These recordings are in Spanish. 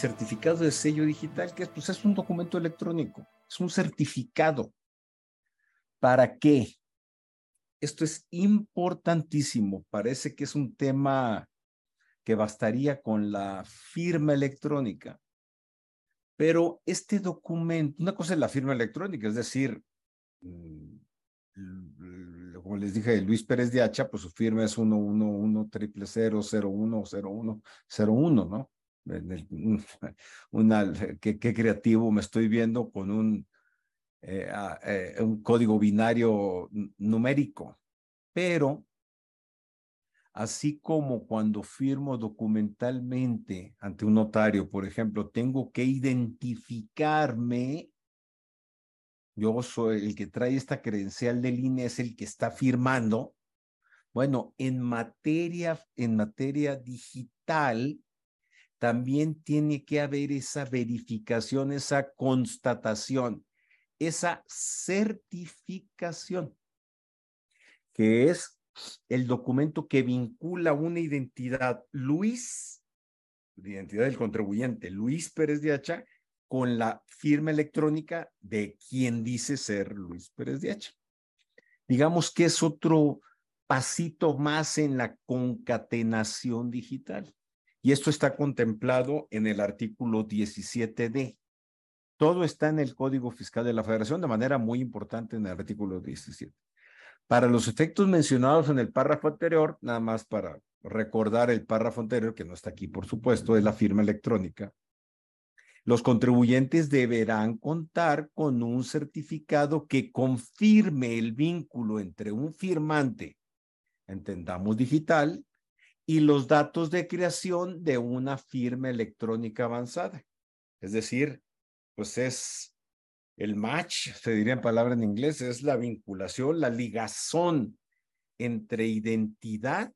certificado de sello digital, que pues, es un documento electrónico, es un certificado. ¿Para qué? Esto es importantísimo. Parece que es un tema que bastaría con la firma electrónica. Pero este documento, una cosa es la firma electrónica, es decir, mm, como les dije, Luis Pérez de Hacha, pues su firma es 11100010101, ¿no? Qué, creativo me estoy viendo con un, eh, eh, un código binario numérico. Pero, así como cuando firmo documentalmente ante un notario, por ejemplo, tengo que identificarme yo soy el que trae esta credencial de línea, es el que está firmando. Bueno, en materia, en materia digital, también tiene que haber esa verificación, esa constatación, esa certificación, que es el documento que vincula una identidad, Luis, la identidad del contribuyente, Luis Pérez de con la firma electrónica de quien dice ser Luis Pérez de. Digamos que es otro pasito más en la concatenación digital. Y esto está contemplado en el artículo 17D. Todo está en el Código Fiscal de la Federación de manera muy importante en el artículo 17. Para los efectos mencionados en el párrafo anterior, nada más para recordar el párrafo anterior, que no está aquí, por supuesto, es la firma electrónica. Los contribuyentes deberán contar con un certificado que confirme el vínculo entre un firmante, entendamos digital, y los datos de creación de una firma electrónica avanzada. Es decir, pues es el match, se diría en palabra en inglés, es la vinculación, la ligazón entre identidad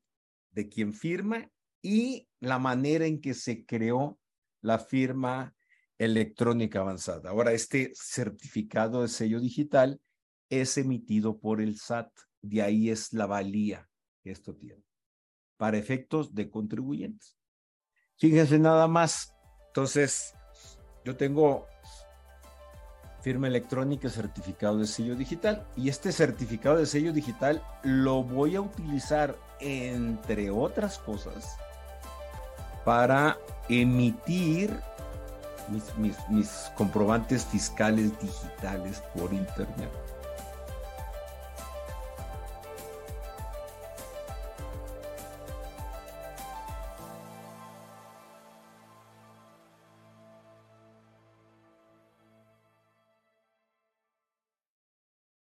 de quien firma y la manera en que se creó la firma electrónica avanzada. Ahora, este certificado de sello digital es emitido por el SAT. De ahí es la valía que esto tiene para efectos de contribuyentes. Fíjense nada más. Entonces, yo tengo firma electrónica, certificado de sello digital. Y este certificado de sello digital lo voy a utilizar, entre otras cosas, para emitir mis, mis, comprobantes fiscales digitales por internet.